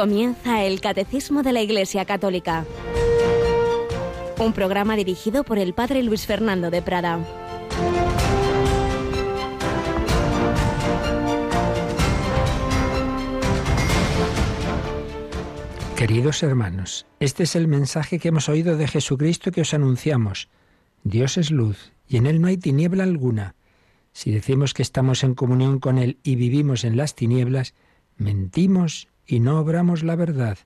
Comienza el Catecismo de la Iglesia Católica. Un programa dirigido por el Padre Luis Fernando de Prada. Queridos hermanos, este es el mensaje que hemos oído de Jesucristo que os anunciamos. Dios es luz y en Él no hay tiniebla alguna. Si decimos que estamos en comunión con Él y vivimos en las tinieblas, mentimos y no obramos la verdad.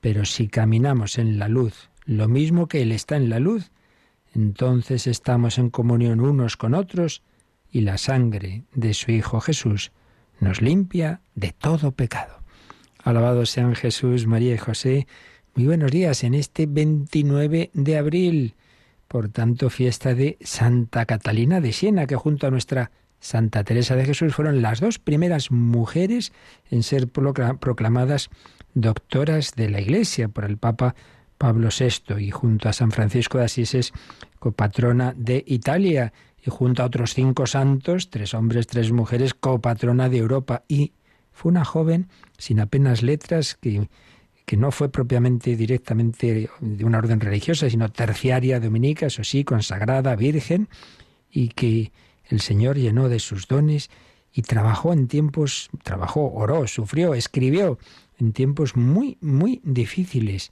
Pero si caminamos en la luz, lo mismo que Él está en la luz, entonces estamos en comunión unos con otros y la sangre de su Hijo Jesús nos limpia de todo pecado. Alabados sean Jesús, María y José. Muy buenos días en este 29 de abril, por tanto fiesta de Santa Catalina de Siena, que junto a nuestra Santa Teresa de Jesús fueron las dos primeras mujeres en ser proclamadas doctoras de la Iglesia por el Papa Pablo VI y junto a San Francisco de Asís es copatrona de Italia y junto a otros cinco santos, tres hombres, tres mujeres, copatrona de Europa. Y fue una joven sin apenas letras que, que no fue propiamente directamente de una orden religiosa, sino terciaria dominica, eso sí, consagrada, virgen, y que el Señor llenó de sus dones y trabajó en tiempos, trabajó, oró, sufrió, escribió en tiempos muy, muy difíciles,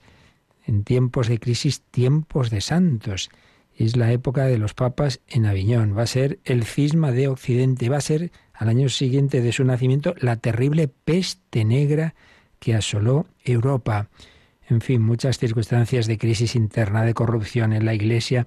en tiempos de crisis, tiempos de santos. Es la época de los papas en Aviñón, va a ser el cisma de Occidente, va a ser al año siguiente de su nacimiento la terrible peste negra que asoló Europa. En fin, muchas circunstancias de crisis interna, de corrupción en la Iglesia,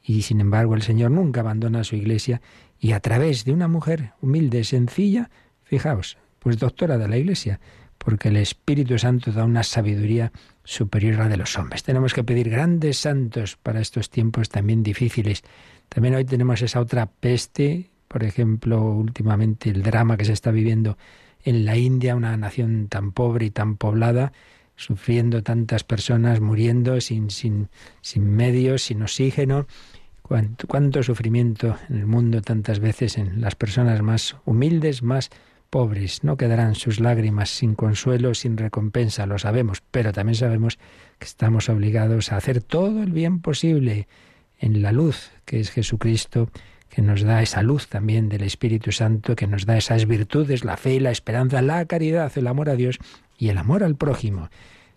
y sin embargo el Señor nunca abandona su Iglesia y a través de una mujer humilde, sencilla, fijaos, pues doctora de la Iglesia, porque el Espíritu Santo da una sabiduría superior a la de los hombres. Tenemos que pedir grandes santos para estos tiempos también difíciles. También hoy tenemos esa otra peste, por ejemplo, últimamente el drama que se está viviendo en la India, una nación tan pobre y tan poblada, sufriendo tantas personas, muriendo sin, sin, sin medios, sin oxígeno, Cuánto, sufrimiento en el mundo tantas veces en las personas más humildes, más pobres. No quedarán sus lágrimas sin consuelo, sin recompensa, lo sabemos, pero también sabemos que estamos obligados a hacer todo el bien posible en la luz que es Jesucristo, que nos da esa luz también del Espíritu Santo, que nos da esas virtudes, la fe, la esperanza, la caridad, el amor a Dios y el amor al prójimo.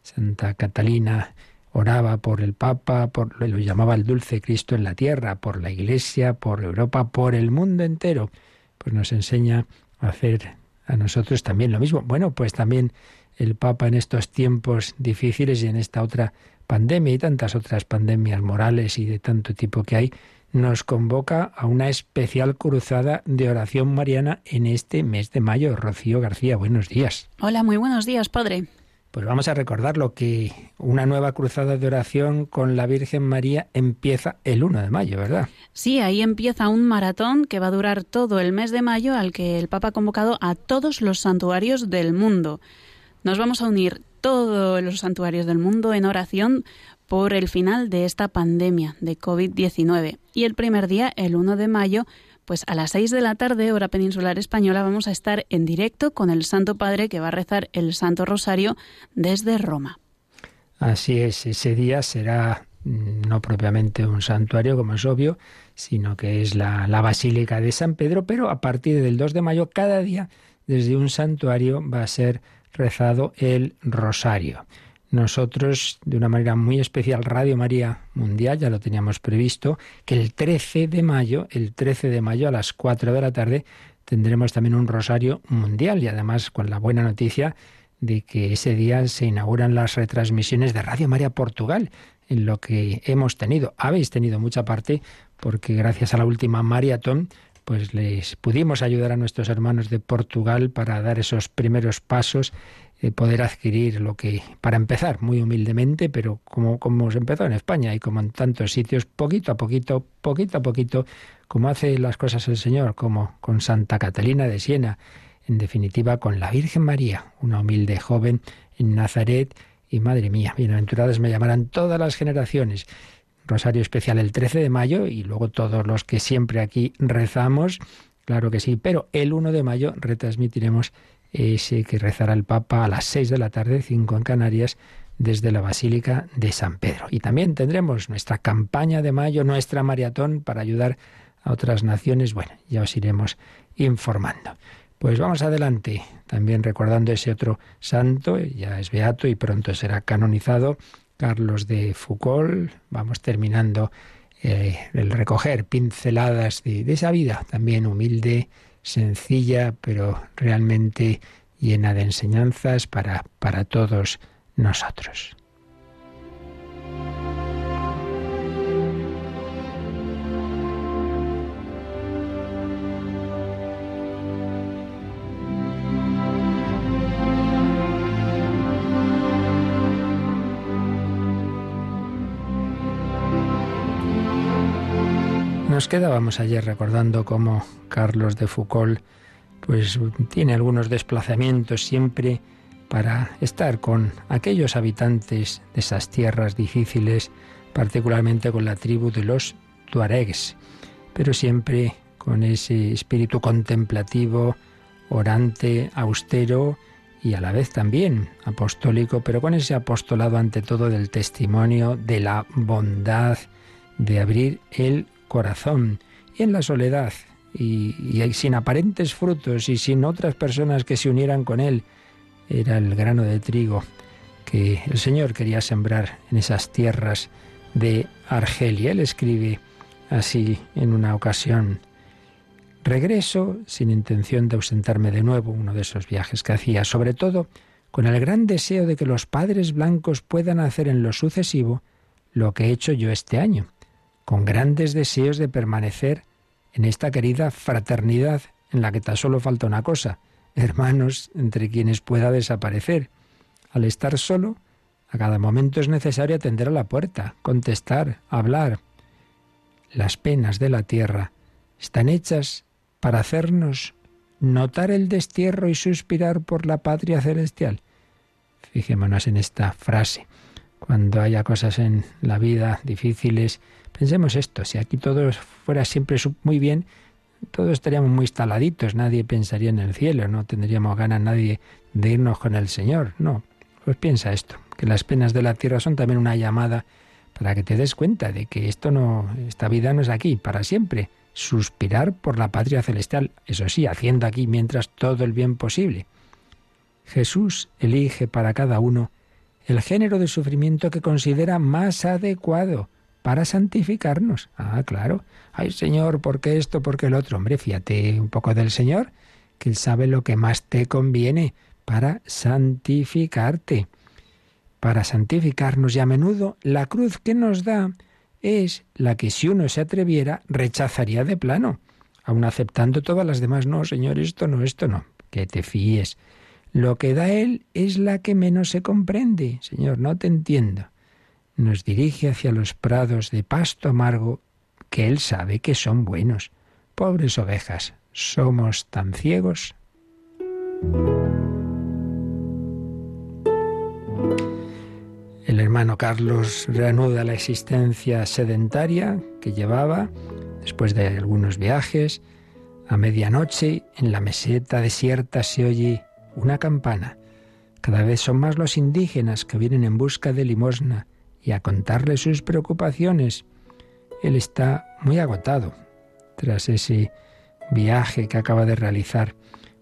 Santa Catalina oraba por el Papa, por, lo llamaba el dulce Cristo en la tierra, por la Iglesia, por Europa, por el mundo entero. Pues nos enseña a hacer a nosotros también lo mismo. Bueno, pues también el Papa en estos tiempos difíciles y en esta otra pandemia y tantas otras pandemias morales y de tanto tipo que hay, nos convoca a una especial cruzada de oración mariana en este mes de mayo. Rocío García, buenos días. Hola, muy buenos días, padre. Pues vamos a recordar lo que una nueva cruzada de oración con la Virgen María empieza el 1 de mayo, ¿verdad? Sí, ahí empieza un maratón que va a durar todo el mes de mayo al que el Papa ha convocado a todos los santuarios del mundo. Nos vamos a unir todos los santuarios del mundo en oración por el final de esta pandemia de COVID-19. Y el primer día, el 1 de mayo, pues a las seis de la tarde, hora peninsular española, vamos a estar en directo con el Santo Padre que va a rezar el Santo Rosario desde Roma. Así es, ese día será mm, no propiamente un santuario, como es obvio, sino que es la, la Basílica de San Pedro, pero a partir del 2 de mayo, cada día, desde un santuario, va a ser rezado el Rosario. Nosotros, de una manera muy especial, Radio María Mundial, ya lo teníamos previsto, que el 13 de mayo, el 13 de mayo a las 4 de la tarde, tendremos también un rosario mundial y además con la buena noticia de que ese día se inauguran las retransmisiones de Radio María Portugal, en lo que hemos tenido, habéis tenido mucha parte, porque gracias a la última maratón, pues les pudimos ayudar a nuestros hermanos de Portugal para dar esos primeros pasos poder adquirir lo que, para empezar, muy humildemente, pero como, como se empezó en España y como en tantos sitios, poquito a poquito, poquito a poquito, como hace las cosas el Señor, como con Santa Catalina de Siena, en definitiva con la Virgen María, una humilde joven en Nazaret, y madre mía, bienaventuradas me llamarán todas las generaciones. Rosario especial el 13 de mayo y luego todos los que siempre aquí rezamos, claro que sí, pero el 1 de mayo retransmitiremos ese que rezará el Papa a las seis de la tarde, cinco en Canarias, desde la Basílica de San Pedro. Y también tendremos nuestra campaña de mayo, nuestra maratón para ayudar a otras naciones. Bueno, ya os iremos informando. Pues vamos adelante, también recordando ese otro santo, ya es beato y pronto será canonizado, Carlos de Foucault. Vamos terminando eh, el recoger pinceladas de esa vida, también humilde, sencilla, pero realmente llena de enseñanzas para, para todos nosotros. Nos quedábamos ayer recordando cómo Carlos de Foucault pues tiene algunos desplazamientos siempre para estar con aquellos habitantes de esas tierras difíciles, particularmente con la tribu de los tuaregs, pero siempre con ese espíritu contemplativo, orante, austero y a la vez también apostólico, pero con ese apostolado ante todo del testimonio, de la bondad, de abrir el corazón y en la soledad y, sin aparentes frutos y sin otras personas que se unieran con él, era el grano de trigo que el Señor quería sembrar en esas tierras de Argelia. Él escribe así en una ocasión, regreso sin intención de ausentarme de nuevo, uno de esos viajes que hacía, sobre todo con el gran deseo de que los padres blancos puedan hacer en lo sucesivo lo que he hecho yo este año, con grandes deseos de permanecer en esta querida fraternidad en la que tan solo falta una cosa, hermanos entre quienes pueda desaparecer. Al estar solo, a cada momento es necesario atender a la puerta, contestar, hablar. Las penas de la tierra están hechas para hacernos notar el destierro y suspirar por la patria celestial. Fijémonos en esta frase. Cuando haya cosas en la vida difíciles, pensemos esto, si aquí todo fuera siempre muy bien, todos estaríamos muy instaladitos, nadie pensaría en el cielo, no tendríamos ganas nadie de irnos con el Señor. No, pues piensa esto, que las penas de la tierra son también una llamada para que te des cuenta de que esto no, esta vida no es aquí para siempre. Suspirar por la patria celestial, eso sí, haciendo aquí mientras todo el bien posible. Jesús elige para cada uno el género de sufrimiento que considera más adecuado para santificarnos. Ah, claro. Ay, Señor, ¿por qué esto? ¿Por qué el otro? Hombre, fíjate un poco del Señor, que Él sabe lo que más te conviene para santificarte. Para santificarnos y a menudo la cruz que nos da es la que si uno se atreviera rechazaría de plano, aun aceptando todas las demás. No, Señor, esto no, esto no. Que te fíes. Lo que da Él es la que menos se comprende. Señor, no te entiendo nos dirige hacia los prados de pasto amargo que Él sabe que son buenos. Pobres ovejas, somos tan ciegos. El hermano Carlos reanuda la existencia sedentaria que llevaba después de algunos viajes. A medianoche, en la meseta desierta se oye una campana. Cada vez son más los indígenas que vienen en busca de limosna y a contarle sus preocupaciones. Él está muy agotado tras ese viaje que acaba de realizar,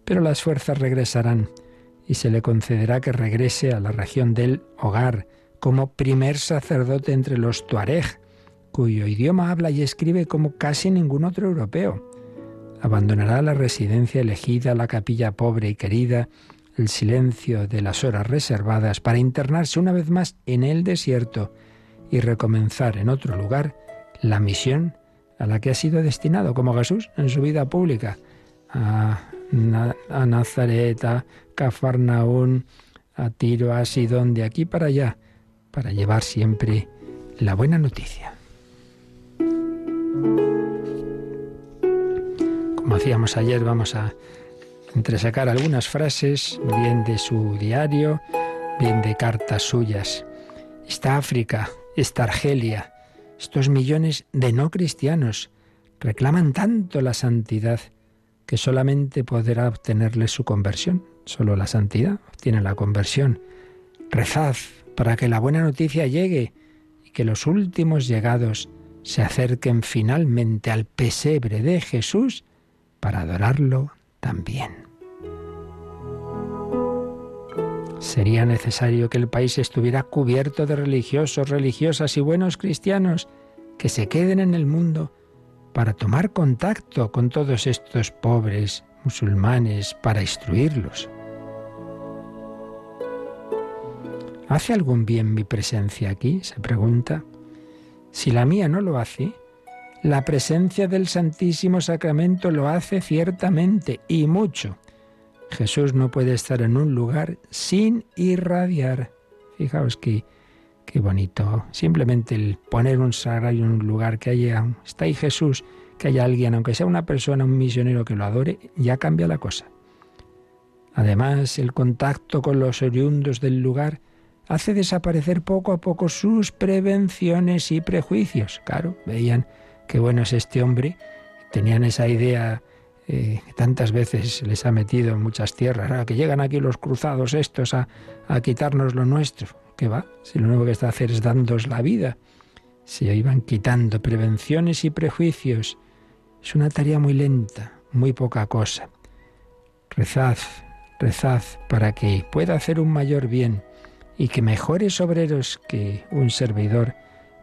pero las fuerzas regresarán y se le concederá que regrese a la región del hogar como primer sacerdote entre los tuareg, cuyo idioma habla y escribe como casi ningún otro europeo. Abandonará la residencia elegida, la capilla pobre y querida, el silencio de las horas reservadas para internarse una vez más en el desierto y recomenzar en otro lugar la misión a la que ha sido destinado como Jesús en su vida pública, a, Nazaret, a Cafarnaún, a Tiro, a Sidón, de aquí para allá, para llevar siempre la buena noticia. Como hacíamos ayer, vamos a entresacar algunas frases, bien de su diario, bien de cartas suyas. Esta África, esta Argelia, estos millones de no cristianos reclaman tanto la santidad que solamente podrá obtenerle su conversión. Solo la santidad obtiene la conversión. Rezad para que la buena noticia llegue y que los últimos llegados se acerquen finalmente al pesebre de Jesús para adorarlo también. Sería necesario que el país estuviera cubierto de religiosos, religiosas y buenos cristianos que se queden en el mundo para tomar contacto con todos estos pobres musulmanes, para instruirlos. ¿Hace algún bien mi presencia aquí? se pregunta. Si la mía no lo hace, la presencia del Santísimo Sacramento lo hace ciertamente y mucho. Jesús no puede estar en un lugar sin irradiar. Fijaos que qué bonito. Simplemente el poner un sagrario en un lugar que haya, está ahí Jesús, que haya alguien, aunque sea una persona, un misionero que lo adore, ya cambia la cosa. Además, el contacto con los oriundos del lugar hace desaparecer poco a poco sus prevenciones y prejuicios. Claro, veían qué bueno es este hombre, tenían esa idea eh, tantas veces les ha metido en muchas tierras, que llegan aquí los cruzados estos a, a quitarnos lo nuestro. ¿Qué va? Si lo único que está a hacer es dándos la vida. Se iban quitando prevenciones y prejuicios. Es una tarea muy lenta, muy poca cosa. Rezad, rezad para que pueda hacer un mayor bien y que mejores obreros que un servidor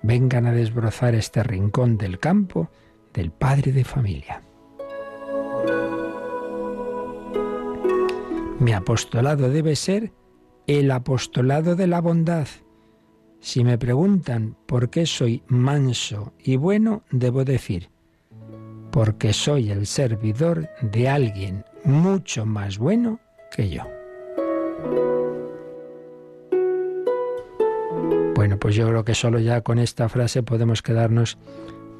vengan a desbrozar este rincón del campo del padre de familia. Mi apostolado debe ser el apostolado de la bondad. Si me preguntan por qué soy manso y bueno, debo decir, porque soy el servidor de alguien mucho más bueno que yo. Bueno, pues yo creo que solo ya con esta frase podemos quedarnos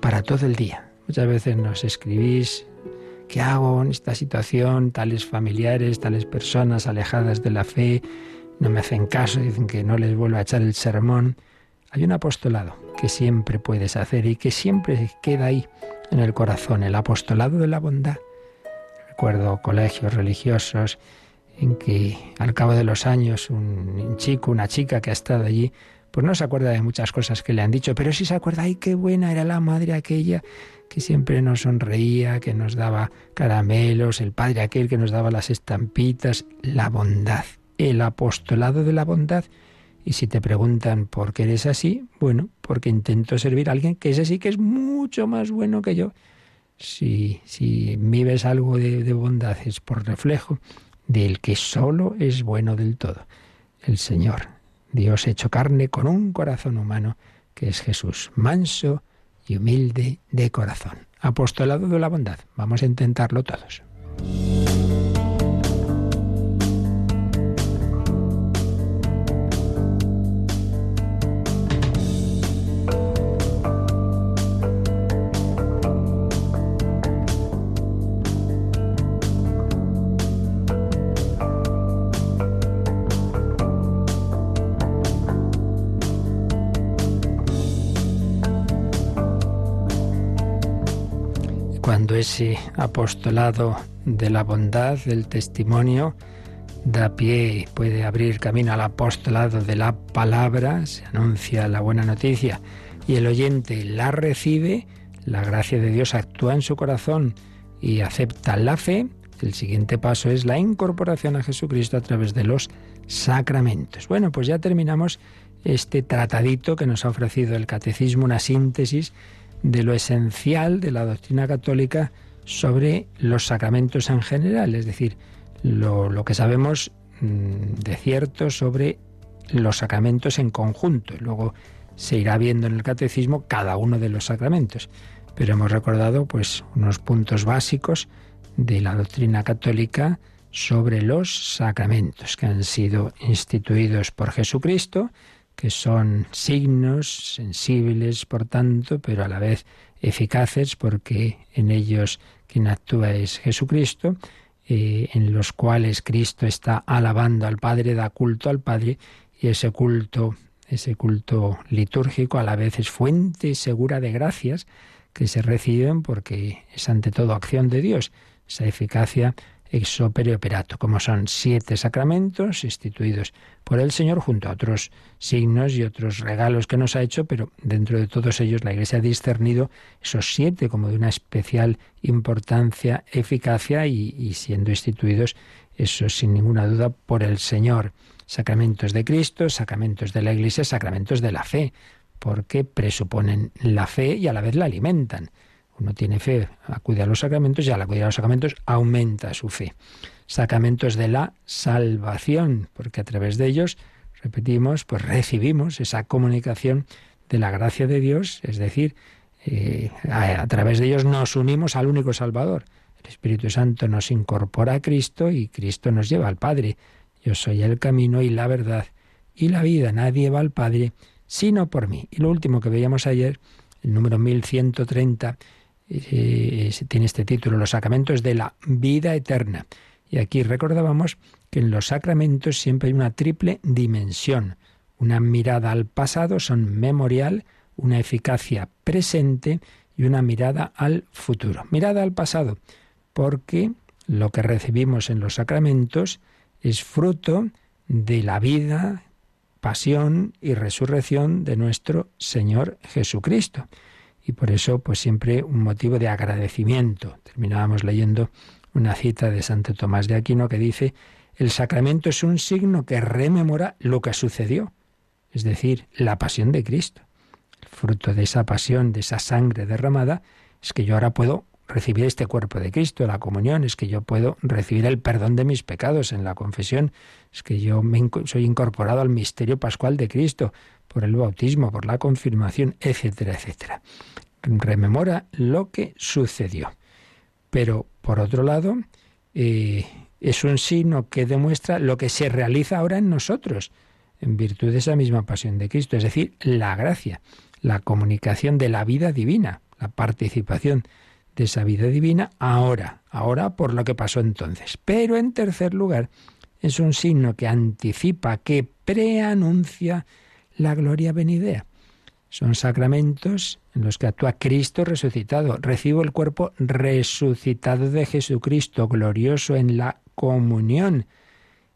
para todo el día. Muchas veces nos escribís ¿Qué hago en esta situación? Tales familiares, tales personas alejadas de la fe, no me hacen caso, dicen que no les vuelvo a echar el sermón. Hay un apostolado que siempre puedes hacer y que siempre queda ahí en el corazón, el apostolado de la bondad. Recuerdo colegios religiosos en que al cabo de los años un chico, una chica que ha estado allí, pues no se acuerda de muchas cosas que le han dicho, pero sí se acuerda, ay, qué buena era la madre aquella que siempre nos sonreía, que nos daba caramelos, el padre aquel que nos daba las estampitas, la bondad, el apostolado de la bondad. Y si te preguntan por qué eres así, bueno, porque intento servir a alguien que es así, que es mucho más bueno que yo. Si, si vives algo de, de bondad es por reflejo del que solo es bueno del todo, el Señor, Dios hecho carne con un corazón humano, que es Jesús, manso, y humilde de corazón. Apostolado de la bondad. Vamos a intentarlo todos. Ese apostolado de la bondad, del testimonio, da pie, puede abrir camino al apostolado de la palabra, se anuncia la buena noticia y el oyente la recibe, la gracia de Dios actúa en su corazón y acepta la fe, el siguiente paso es la incorporación a Jesucristo a través de los sacramentos. Bueno, pues ya terminamos este tratadito que nos ha ofrecido el catecismo, una síntesis de lo esencial de la doctrina católica sobre los sacramentos en general, es decir, lo, que sabemos mm, de cierto sobre los sacramentos en conjunto. Luego se irá viendo en el catecismo cada uno de los sacramentos. Pero hemos recordado pues unos puntos básicos de la doctrina católica sobre los sacramentos que han sido instituidos por Jesucristo que son signos sensibles, por tanto, pero a la vez eficaces, porque en ellos quien actúa es Jesucristo, eh, en los cuales Cristo está alabando al Padre, da culto al Padre, y ese culto, ese culto litúrgico a la vez es fuente segura de gracias que se reciben porque es ante todo acción de Dios. esa eficacia ex opere operato, como son siete sacramentos instituidos por el Señor junto a otros signos y otros regalos que nos ha hecho, pero dentro de todos ellos la Iglesia ha discernido esos siete como de una especial importancia, eficacia y, y siendo instituidos eso sin ninguna duda por el Señor. Sacramentos de Cristo, sacramentos de la Iglesia, sacramentos de la fe, porque presuponen la fe y a la vez la alimentan. Uno tiene fe, acude a los sacramentos y al acudir a los sacramentos aumenta su fe. Sacramentos de la salvación, porque a través de ellos, repetimos, pues recibimos esa comunicación de la gracia de Dios, es decir, eh, a, través de ellos nos unimos al único Salvador. El Espíritu Santo nos incorpora a Cristo y Cristo nos lleva al Padre. Yo soy el camino y la verdad y la vida. Nadie va al Padre sino por mí. Y lo último que veíamos ayer, el número 1130, eh, tiene este título, Los sacramentos de la vida eterna. Y aquí recordábamos que en los sacramentos siempre hay una triple dimensión. Una mirada al pasado, son memorial, una eficacia presente y una mirada al futuro. Mirada al pasado, porque lo que recibimos en los sacramentos es fruto de la vida, pasión y resurrección de nuestro Señor Jesucristo y por eso pues siempre un motivo de agradecimiento. Terminábamos leyendo una cita de Santo Tomás de Aquino que dice, el sacramento es un signo que rememora lo que sucedió, es decir, la pasión de Cristo. El fruto de esa pasión, de esa sangre derramada, es que yo ahora puedo recibir este cuerpo de Cristo, la comunión, es que yo puedo recibir el perdón de mis pecados en la confesión, es que yo me soy incorporado al misterio pascual de Cristo por el bautismo, por la confirmación, etcétera, etcétera. Rememora lo que sucedió. Pero, por otro lado, eh, es un signo que demuestra lo que se realiza ahora en nosotros, en virtud de esa misma pasión de Cristo, es decir, la gracia, la comunicación de la vida divina, la participación de esa vida divina ahora, ahora por lo que pasó entonces. Pero en tercer lugar, es un signo que anticipa, que preanuncia la gloria venidera. Son sacramentos en los que actúa Cristo resucitado. Recibo el cuerpo resucitado de Jesucristo, glorioso en la comunión.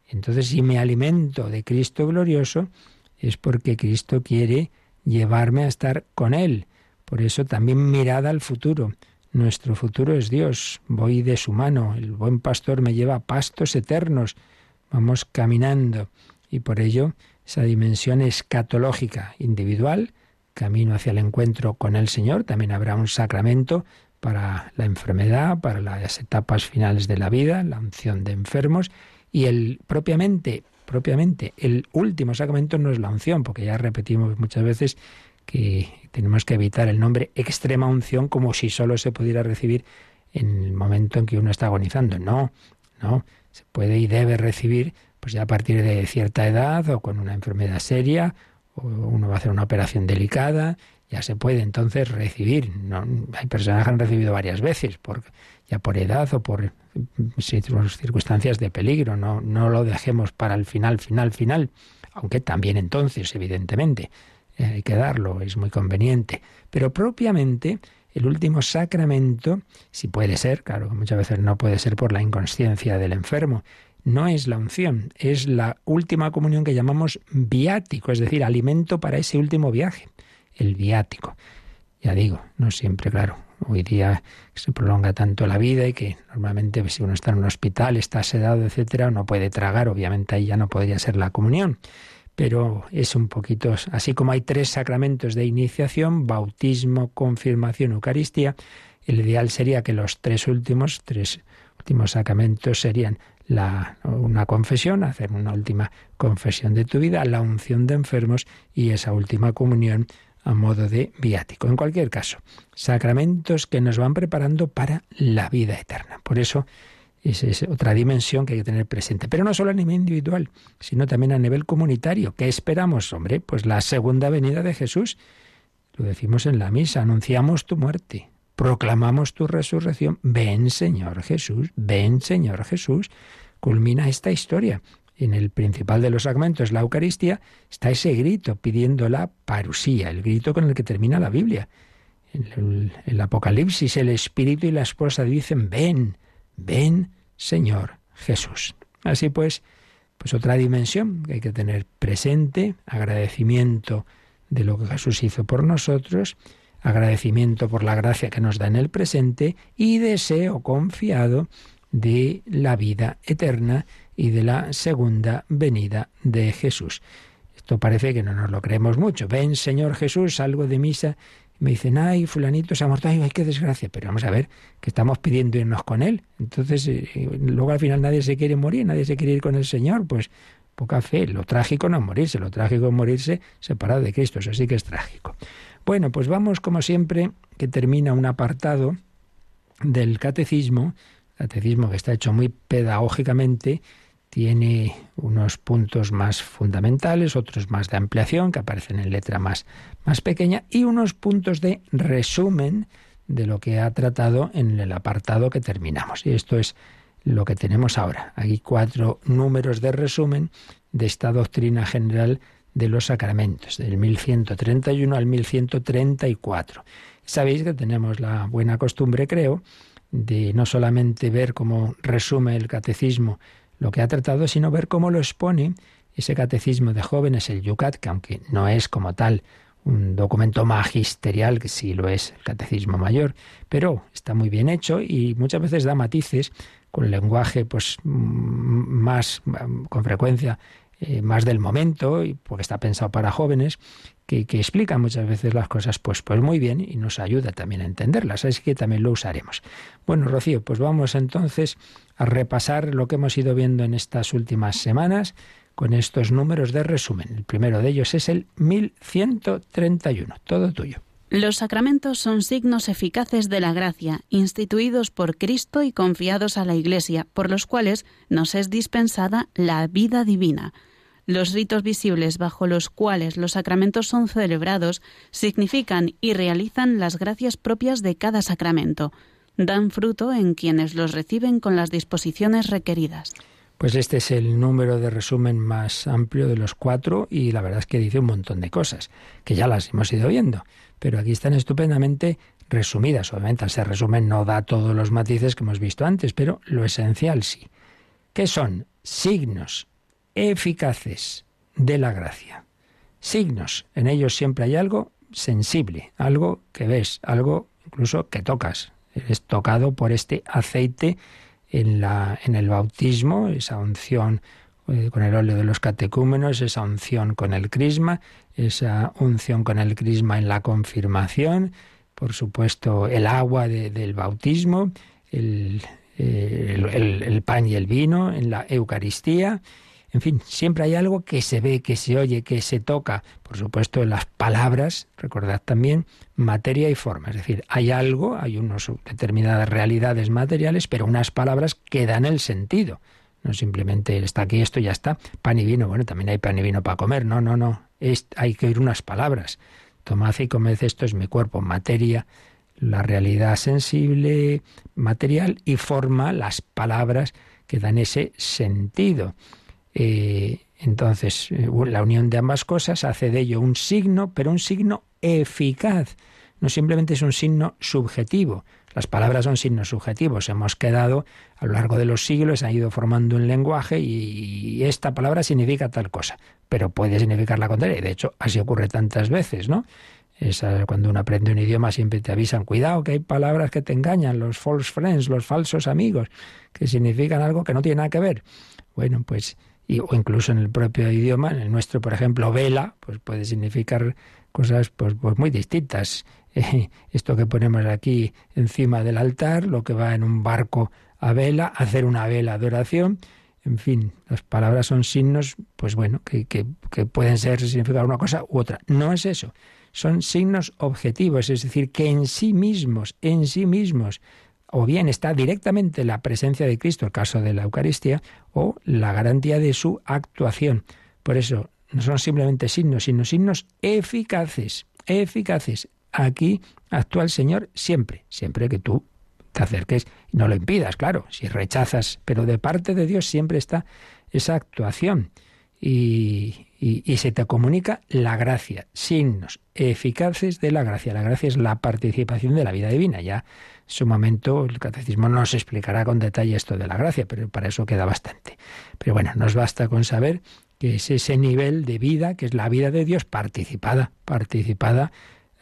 Entonces, si me alimento de Cristo glorioso, es porque Cristo quiere llevarme a estar con Él. Por eso también mirada al futuro. Nuestro futuro es Dios. Voy de su mano. El buen pastor me lleva a pastos eternos. Vamos caminando. Y por ello, esa dimensión escatológica individual, camino hacia el encuentro con el Señor, también habrá un sacramento para la enfermedad, para las etapas finales de la vida, la unción de enfermos, y el propiamente, propiamente, el último sacramento no es la unción, porque ya repetimos muchas veces que tenemos que evitar el nombre extrema unción como si solo se pudiera recibir en el momento en que uno está agonizando. No, no, se puede y debe recibir pues ya a partir de cierta edad o con una enfermedad seria o uno va a hacer una operación delicada, ya se puede entonces recibir. No, hay personas que han recibido varias veces, por, ya por edad o por circunstancias de peligro. No, no lo dejemos para el final, final, final, aunque también entonces, evidentemente, hay que darlo, es muy conveniente. Pero propiamente el último sacramento, si puede ser, claro, muchas veces no puede ser por la inconsciencia del enfermo, no es la unción, es la última comunión que llamamos viático, es decir, alimento para ese último viaje, el viático. Ya digo, no siempre, claro, hoy día se prolonga tanto la vida y que normalmente si uno está en un hospital, está sedado, etcétera, no puede tragar, obviamente ahí ya no podría ser la comunión pero es un poquito así como hay tres sacramentos de iniciación, bautismo, confirmación, Eucaristía, el ideal sería que los tres últimos, tres últimos sacramentos serían la, una confesión, hacer una última confesión de tu vida, la unción de enfermos y esa última comunión a modo de viático. En cualquier caso, sacramentos que nos van preparando para la vida eterna. Por eso esa es otra dimensión que hay que tener presente. Pero no solo a nivel individual, sino también a nivel comunitario. ¿Qué esperamos, hombre? Pues la segunda venida de Jesús. Lo decimos en la misa, anunciamos tu muerte, proclamamos tu resurrección. Ven, Señor Jesús, ven, Señor Jesús. Culmina esta historia. En el principal de los sacramentos, la Eucaristía, está ese grito pidiendo la parusía, el grito con el que termina la Biblia. En el Apocalipsis, el Espíritu y la esposa dicen, ven. Ven Señor Jesús. Así pues, pues otra dimensión que hay que tener presente, agradecimiento de lo que Jesús hizo por nosotros, agradecimiento por la gracia que nos da en el presente y deseo confiado de la vida eterna y de la segunda venida de Jesús. Esto parece que no nos lo creemos mucho. Ven, Señor Jesús, salgo de misa me dicen, ay, fulanito se ha muerto, ay, qué desgracia. Pero vamos a ver, que estamos pidiendo irnos con él. Entonces, eh, luego al final nadie se quiere morir, nadie se quiere ir con el Señor. Pues poca fe. Lo trágico no es morirse, lo trágico es morirse separado de Cristo. Eso sí que es trágico. Bueno, pues vamos como siempre, que termina un apartado del catecismo, catecismo que está hecho muy pedagógicamente, tiene unos puntos más fundamentales, otros más de ampliación, que aparecen en letra más, más pequeña, y unos puntos de resumen de lo que ha tratado en el apartado que terminamos. Y esto es lo que tenemos ahora. Aquí cuatro números de resumen de esta doctrina general de los sacramentos, del 1131 al 1134. Sabéis que tenemos la buena costumbre, creo, de no solamente ver cómo resume el catecismo lo que ha tratado, sino ver cómo lo expone ese catecismo de jóvenes, el Yucat, que aunque no es como tal un documento magisterial, que sí lo es el catecismo mayor, pero está muy bien hecho y muchas veces da matices con lenguaje pues más con frecuencia eh, más del momento, porque está pensado para jóvenes, que, explica muchas veces las cosas pues, pues muy bien y nos ayuda también a entenderlas. Así que también lo usaremos. Bueno, Rocío, pues vamos entonces a repasar lo que hemos ido viendo en estas últimas semanas con estos números de resumen. El primero de ellos es el 1131. Todo tuyo. Los sacramentos son signos eficaces de la gracia, instituidos por Cristo y confiados a la Iglesia, por los cuales nos es dispensada la vida divina. Los ritos visibles bajo los cuales los sacramentos son celebrados significan y realizan las gracias propias de cada sacramento. Dan fruto en quienes los reciben con las disposiciones requeridas. Pues este es el número de resumen más amplio de los cuatro y la verdad es que dice un montón de cosas, que ya las hemos ido viendo, pero aquí están estupendamente resumidas. Obviamente, ese resumen no da todos los matices que hemos visto antes, pero lo esencial sí. ¿Qué son? Signos eficaces de la gracia. Signos, en ellos siempre hay algo sensible, algo que ves, algo incluso que tocas. Eres tocado por este aceite en, la, en el bautismo, esa unción eh, con el óleo de los catecúmenos, esa unción con el crisma, esa unción con el crisma en la confirmación, por supuesto el agua del bautismo, el, el, pan y el vino en la Eucaristía, en fin, siempre hay algo que se ve, que se oye, que se toca. Por supuesto, las palabras, recordad también, materia y forma. Es decir, hay algo, hay unas determinadas realidades materiales, pero unas palabras que dan el sentido. No simplemente está aquí, esto ya está. Pan y vino, bueno, también hay pan y vino para comer. No, no, no. Hay que oír unas palabras. Tomad y comed, esto es mi cuerpo, materia, la realidad sensible, material y forma, las palabras que dan ese sentido. Eh, entonces, eh, la unión de ambas cosas hace de ello un signo, pero un signo eficaz. No simplemente es un signo subjetivo. Las palabras son signos subjetivos. Hemos quedado a lo largo de los siglos, ha ido formando un lenguaje y esta palabra significa tal cosa, pero puede significar la contraria. De hecho, así ocurre tantas veces, ¿no? cuando uno aprende un idioma siempre te avisan, cuidado que hay palabras que te engañan, los false friends, los falsos amigos, que significan algo que no tiene nada que ver. Bueno, pues o incluso en el propio idioma, en el nuestro, por ejemplo, vela, pues puede significar cosas pues, pues muy distintas. esto que ponemos aquí encima del altar, lo que va en un barco a vela, hacer una vela de oración, en fin, las palabras son signos, pues bueno, que, que, que pueden ser significar una cosa u otra. No es eso, son signos objetivos, es decir, que en sí mismos, en sí mismos, o bien está directamente la presencia de Cristo, el caso de la Eucaristía, o la garantía de su actuación. Por eso no son simplemente signos, sino signos eficaces, eficaces. Aquí actúa el Señor siempre, siempre que tú te acerques y no lo impidas, claro, si rechazas, pero de parte de Dios siempre está esa actuación. Y, y, se te comunica la gracia, signos eficaces de la gracia. La gracia es la participación de la vida divina. Ya en su momento el catecismo no nos explicará con detalle esto de la gracia, pero para eso queda bastante. Pero bueno, nos basta con saber que es ese nivel de vida, que es la vida de Dios participada, participada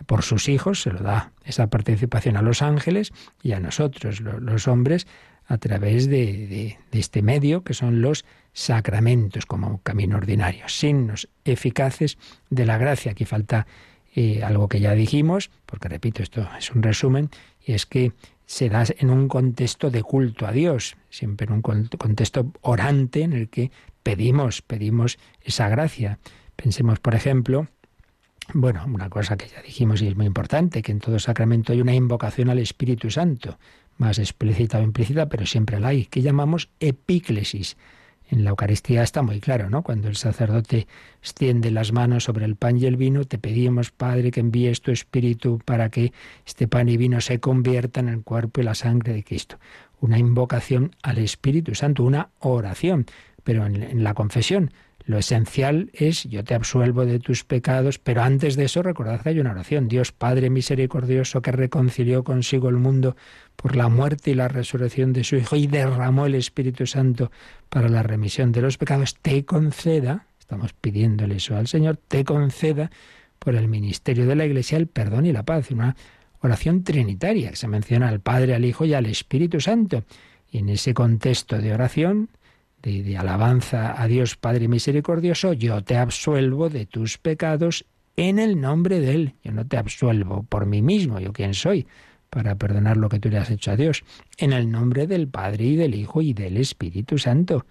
por sus hijos, se lo da esa participación a los ángeles y a nosotros, los hombres, a través de, este medio que son los sacramentos como camino ordinario, signos eficaces de la gracia. Aquí falta eh, algo que ya dijimos, porque repito, esto es un resumen, y es que se da en un contexto de culto a Dios, siempre en un contexto orante en el que pedimos, pedimos esa gracia. Pensemos, por ejemplo, bueno, una cosa que ya dijimos y es muy importante, que en todo sacramento hay una invocación al Espíritu Santo más explícita o implícita, pero siempre la hay, que llamamos epíclesis. En la Eucaristía está muy claro, ¿no? Cuando el sacerdote extiende las manos sobre el pan y el vino, te pedimos, Padre, que envíes tu Espíritu para que este pan y vino se conviertan en el cuerpo y la sangre de Cristo. Una invocación al Espíritu Santo, una oración. Pero en, la confesión lo esencial es yo te absuelvo de tus pecados, pero antes de eso recordad que hay una oración. Dios Padre misericordioso que reconcilió consigo el mundo por la muerte y la resurrección de su Hijo y derramó el Espíritu Santo para la remisión de los pecados, te conceda, estamos pidiéndole eso al Señor, te conceda por el ministerio de la Iglesia el perdón y la paz. Una oración trinitaria que se menciona al Padre, al Hijo y al Espíritu Santo. Y en ese contexto de oración de, alabanza a Dios Padre misericordioso, yo te absuelvo de tus pecados en el nombre de Él. Yo no te absuelvo por mí mismo, yo quién soy, para perdonar lo que tú le has hecho a Dios, en el nombre del Padre y del Hijo y del Espíritu Santo.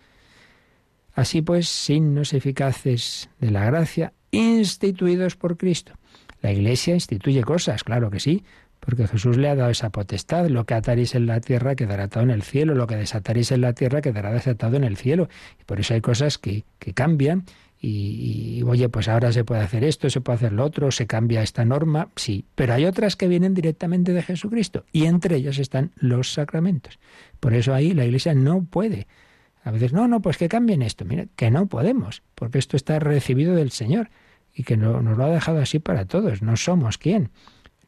Así pues, signos eficaces de la gracia instituidos por Cristo. La Iglesia instituye cosas, claro que sí, porque Jesús le ha dado esa potestad. Lo que ataréis en la tierra quedará atado en el cielo, lo que desataréis en la tierra quedará desatado en el cielo. Y por eso hay cosas que, que cambian y, oye, pues ahora se puede hacer esto, se puede hacer lo otro, se cambia esta norma, sí, pero hay otras que vienen directamente de Jesucristo y entre ellas están los sacramentos. Por eso ahí la Iglesia no puede. A veces, no, no, pues que cambien esto. Mire, que no podemos, porque esto está recibido del Señor y que no, nos lo ha dejado así para todos. No somos quién.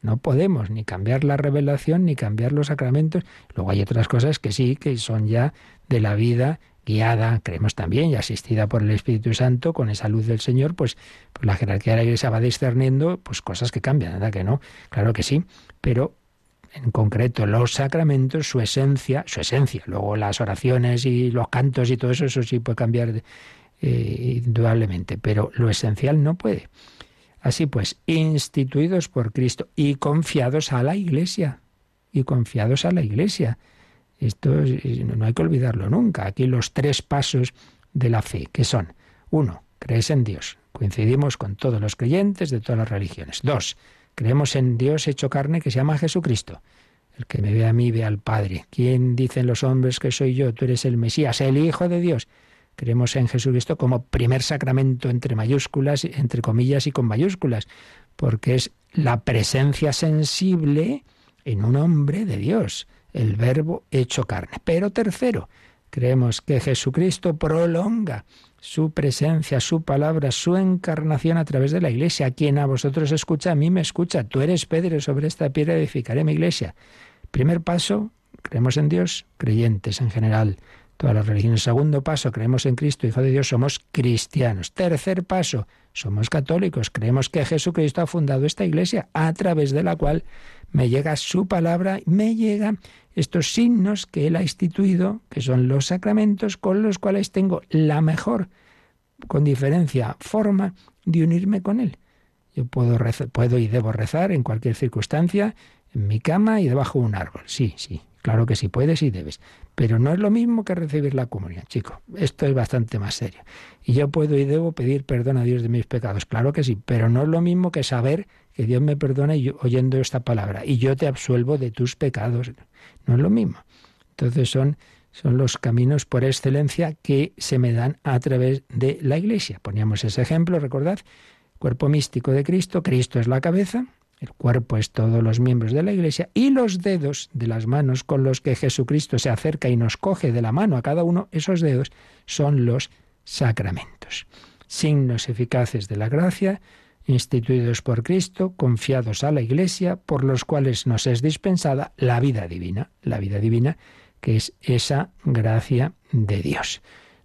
No podemos ni cambiar la revelación ni cambiar los sacramentos. Luego hay otras cosas que sí, que son ya de la vida guiada, creemos también, y asistida por el Espíritu Santo, con esa luz del Señor, pues, pues la jerarquía de la Iglesia va discerniendo pues cosas que cambian, ¿verdad que no? Claro que sí, pero en concreto los sacramentos, su esencia, su esencia, luego las oraciones y los cantos y todo eso, eso sí puede cambiar eh, indudablemente, pero lo esencial no puede. Así pues, instituidos por Cristo y confiados a la Iglesia, y confiados a la Iglesia. Esto no hay que olvidarlo nunca. Aquí los tres pasos de la fe, que son, uno, crees en Dios. Coincidimos con todos los creyentes de todas las religiones. Dos, creemos en Dios hecho carne que se llama Jesucristo. El que me ve a mí ve al Padre. ¿Quién dicen los hombres que soy yo? Tú eres el Mesías, el Hijo de Dios. Creemos en Jesucristo como primer sacramento entre mayúsculas, entre comillas y con mayúsculas, porque es la presencia sensible en un hombre de Dios, el verbo hecho carne. Pero tercero, creemos que Jesucristo prolonga su presencia, su palabra, su encarnación a través de la iglesia. Quien a vosotros escucha, a mí me escucha. Tú eres Pedro, sobre esta piedra edificaré mi iglesia. Primer paso, creemos en Dios, creyentes en general todas las religiones. Segundo paso, creemos en Cristo, Hijo de Dios, somos cristianos. Tercer paso, somos católicos, creemos que Jesucristo ha fundado esta iglesia a través de la cual me llega su palabra, me llegan estos signos que Él ha instituido, que son los sacramentos con los cuales tengo la mejor, con diferencia, forma de unirme con Él. Yo puedo, puedo y debo rezar en cualquier circunstancia, en mi cama y debajo de un árbol. Sí, sí, Claro que sí puedes y debes, pero no es lo mismo que recibir la comunión, chico. Esto es bastante más serio. Y yo puedo y debo pedir perdón a Dios de mis pecados, claro que sí, pero no es lo mismo que saber que Dios me perdona oyendo esta palabra y yo te absuelvo de tus pecados. No es lo mismo. Entonces son son los caminos por excelencia que se me dan a través de la Iglesia. Poníamos ese ejemplo, recordad, cuerpo místico de Cristo, Cristo es la cabeza, el cuerpo es todos los miembros de la Iglesia y los dedos de las manos con los que Jesucristo se acerca y nos coge de la mano a cada uno, esos dedos son los sacramentos. signos eficaces de la gracia, instituidos por Cristo, confiados a la Iglesia, por los cuales nos es dispensada la vida divina, la vida divina que es esa gracia de Dios.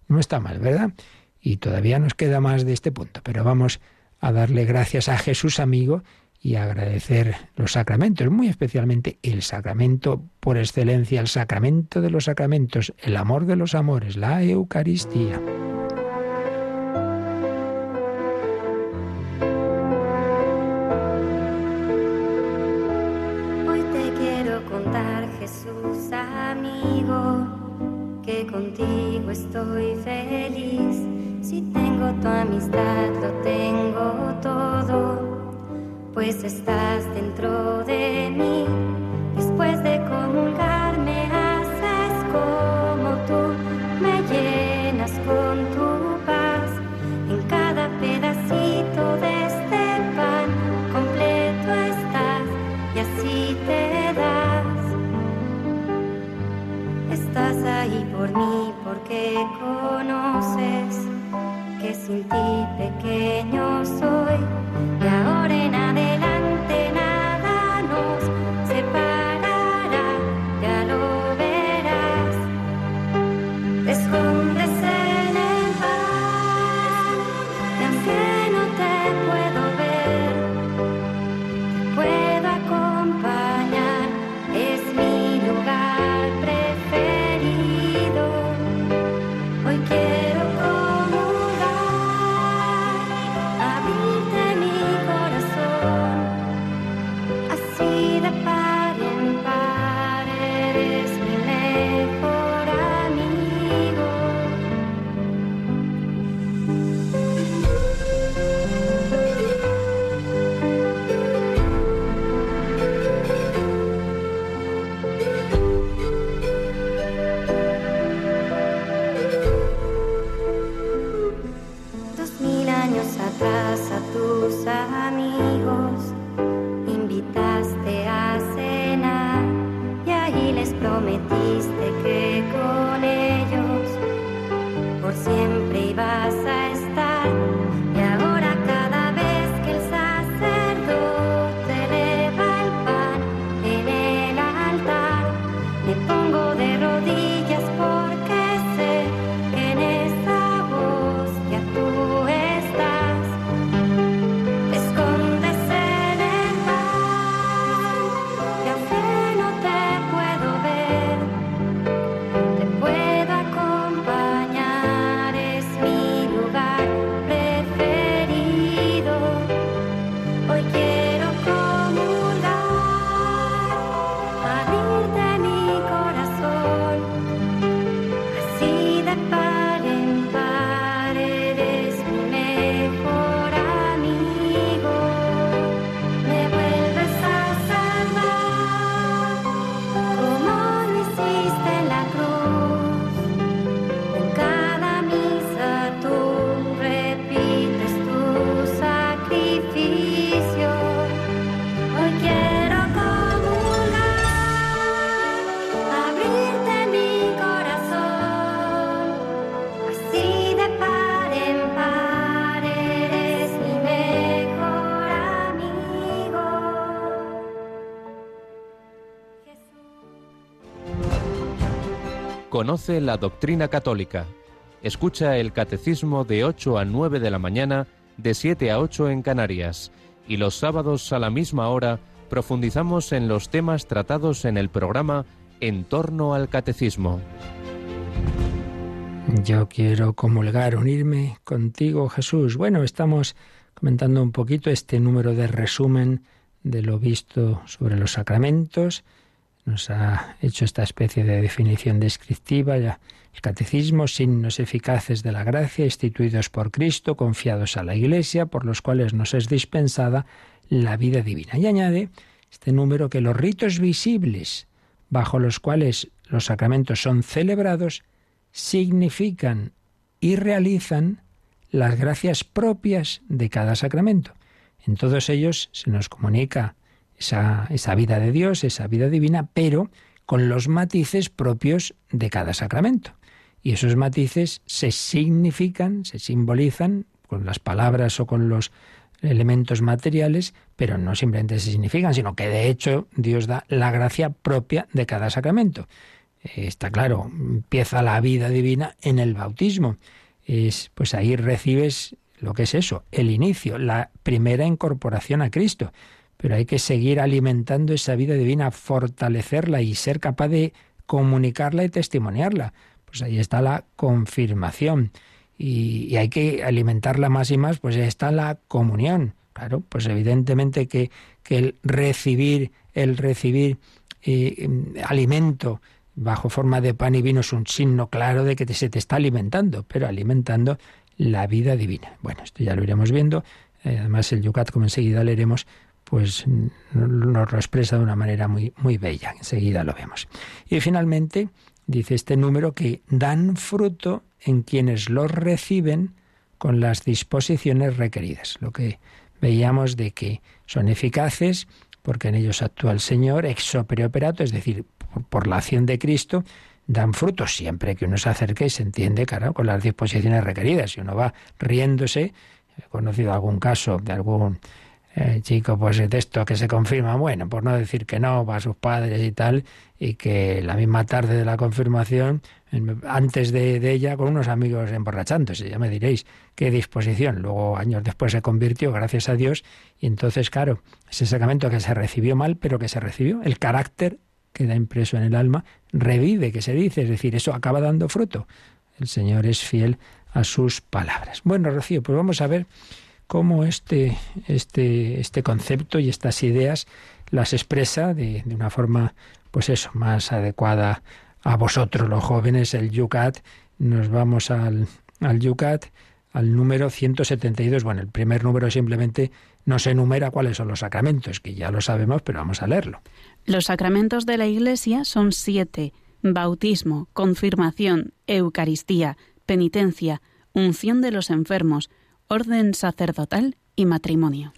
No está mal, ¿verdad? Y todavía nos queda más de este punto, pero vamos a darle gracias a Jesús amigo y agradecer los sacramentos, muy especialmente el sacramento por excelencia, el sacramento de los sacramentos, el amor de los amores, la Eucaristía. Hoy te quiero contar, Jesús amigo, que contigo estoy feliz. Si tengo tu amistad, lo tengo todo pues estás dentro de mí. Después de comulgar me haces como tú, me llenas con tu paz. En cada pedacito de este pan completo estás y así te das. Estás ahí por mí porque conoces que sin ti pequeño soy Conoce la doctrina católica. Escucha el catecismo de 8 a 9 de la mañana, de 7 a 8 en Canarias. Y los sábados a la misma hora profundizamos en los temas tratados en el programa En torno al catecismo. Yo quiero comulgar, unirme contigo, Jesús. Bueno, estamos comentando un poquito este número de resumen de lo visto sobre los sacramentos. Nos ha hecho esta especie de definición descriptiva, ya el catecismo, signos eficaces de la gracia, instituidos por Cristo, confiados a la Iglesia, por los cuales nos es dispensada la vida divina. Y añade este número que los ritos visibles bajo los cuales los sacramentos son celebrados significan y realizan las gracias propias de cada sacramento. En todos ellos se nos comunica esa, esa vida de Dios, esa vida divina, pero con los matices propios de cada sacramento. Y esos matices se significan, se simbolizan con las palabras o con los elementos materiales, pero no simplemente se significan, sino que de hecho Dios da la gracia propia de cada sacramento. Eh, está claro, empieza la vida divina en el bautismo. Es, pues ahí recibes lo que es eso, el inicio, la primera incorporación a Cristo. Pero hay que seguir alimentando esa vida divina, fortalecerla y ser capaz de comunicarla y testimoniarla. Pues ahí está la confirmación. Y, hay que alimentarla más y más, pues ahí está la comunión. Claro, pues evidentemente que, que el recibir, el recibir eh, alimento bajo forma de pan y vino es un signo claro de que se te está alimentando, pero alimentando la vida divina. Bueno, esto ya lo iremos viendo. Eh, además, el Yucat, como enseguida leeremos, pues nos lo expresa de una manera muy, muy bella. Enseguida lo vemos. Y finalmente, dice este número que dan fruto en quienes los reciben con las disposiciones requeridas. Lo que veíamos de que son eficaces porque en ellos actúa el Señor ex opere operato, es decir, por, la acción de Cristo, dan frutos siempre que uno se acerque y se entiende, claro, con las disposiciones requeridas. Si uno va riéndose, he conocido algún caso de algún eh, chico, pues esto que se confirma, bueno, por no decir que no, va a sus padres y tal, y que la misma tarde de la confirmación, antes de, de, ella, con unos amigos emborrachándose, ya me diréis qué disposición. Luego, años después, se convirtió, gracias a Dios, y entonces, claro, ese sacramento que se recibió mal, pero que se recibió, el carácter queda impreso en el alma, revive, que se dice, es decir, eso acaba dando fruto. El Señor es fiel a sus palabras. Bueno, Rocío, pues vamos a ver cómo este, este, este concepto y estas ideas las expresa de, una forma, pues eso, más adecuada a vosotros los jóvenes, el Yucat. Nos vamos al, al Yucat, al número 172. Bueno, el primer número simplemente nos enumera cuáles son los sacramentos, que ya lo sabemos, pero vamos a leerlo. Los sacramentos de la Iglesia son siete. Bautismo, confirmación, Eucaristía, penitencia, unción de los enfermos, orden sacerdotal y matrimonio.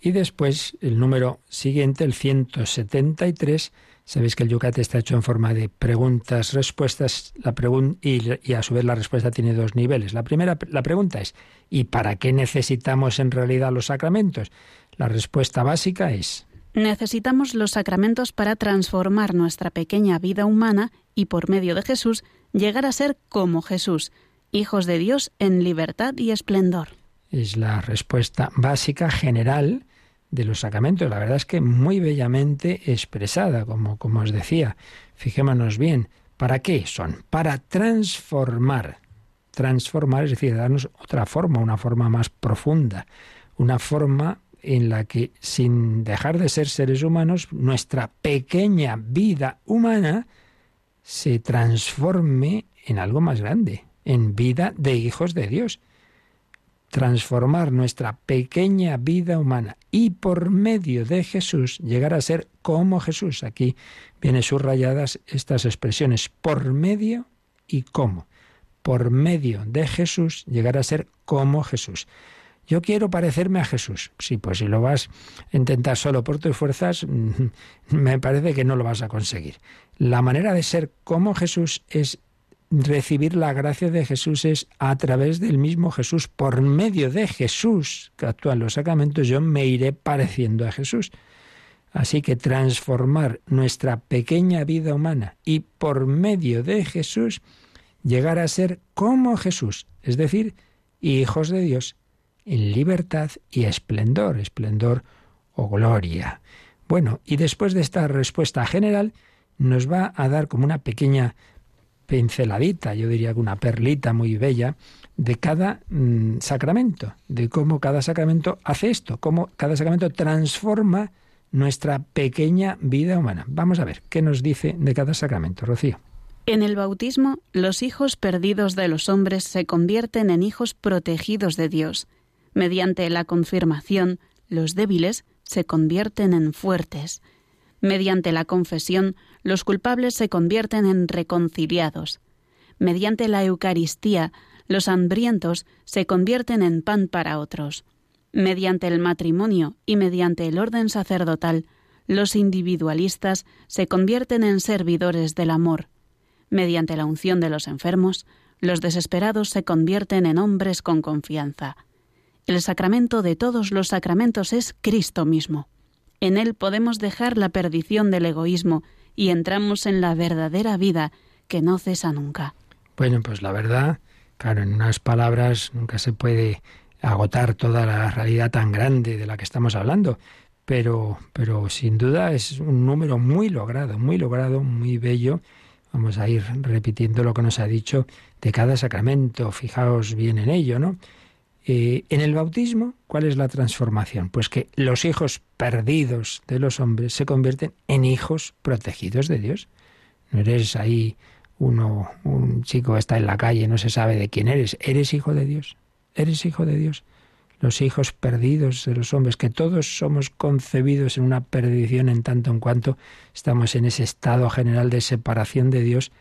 Y después el número siguiente, el 173, sabéis que el yucat está hecho en forma de preguntas, respuestas, la y, y, a su vez la respuesta tiene dos niveles. La primera, la pregunta es, ¿y para qué necesitamos en realidad los sacramentos? La respuesta básica es... Necesitamos los sacramentos para transformar nuestra pequeña vida humana y por medio de Jesús llegar a ser como Jesús, hijos de Dios en libertad y esplendor es la respuesta básica general de los sacramentos. La verdad es que muy bellamente expresada, como, como os decía. Fijémonos bien, ¿para qué son? Para transformar. Transformar, es decir, darnos otra forma, una forma más profunda, una forma en la que, sin dejar de ser seres humanos, nuestra pequeña vida humana se transforme en algo más grande, en vida de hijos de Dios transformar nuestra pequeña vida humana y por medio de Jesús llegar a ser como Jesús. Aquí vienen subrayadas estas expresiones, por medio y cómo. Por medio de Jesús llegar a ser como Jesús. Yo quiero parecerme a Jesús. Sí, pues si lo vas a intentar solo por tus fuerzas, me parece que no lo vas a conseguir. La manera de ser como Jesús es recibir la gracia de Jesús es a través del mismo Jesús, por medio de Jesús que actúan los sacramentos, yo me iré pareciendo a Jesús. Así que transformar nuestra pequeña vida humana y por medio de Jesús llegar a ser como Jesús, es decir, hijos de Dios, en libertad y esplendor, esplendor o gloria. Bueno, y después de esta respuesta general, nos va a dar como una pequeña pinceladita, yo diría que una perlita muy bella, de cada mm, sacramento, de cómo cada sacramento hace esto, cómo cada sacramento transforma nuestra pequeña vida humana. Vamos a ver qué nos dice de cada sacramento, Rocío. En el bautismo, los hijos perdidos de los hombres se convierten en hijos protegidos de Dios. Mediante la confirmación, los débiles se convierten en fuertes. Mediante la confesión, los culpables se convierten en reconciliados. Mediante la Eucaristía, los hambrientos se convierten en pan para otros. Mediante el matrimonio y mediante el orden sacerdotal, los individualistas se convierten en servidores del amor. Mediante la unción de los enfermos, los desesperados se convierten en hombres con confianza. El sacramento de todos los sacramentos es Cristo mismo. En Él podemos dejar la perdición del egoísmo y entramos en la verdadera vida que no cesa nunca. Bueno, pues la verdad, claro, en unas palabras nunca se puede agotar toda la realidad tan grande de la que estamos hablando, pero, pero sin duda es un número muy logrado, muy logrado, muy bello. Vamos a ir repitiendo lo que nos ha dicho de cada sacramento, fijaos bien en ello, ¿no? Eh, en el bautismo, ¿cuál es la transformación? Pues que los hijos perdidos de los hombres se convierten en hijos protegidos de Dios. No eres ahí uno, un chico está en la calle, no se sabe de quién eres. Eres hijo de Dios. Eres hijo de Dios. Los hijos perdidos de los hombres, que todos somos concebidos en una perdición en tanto en cuanto estamos en ese estado general de separación de Dios.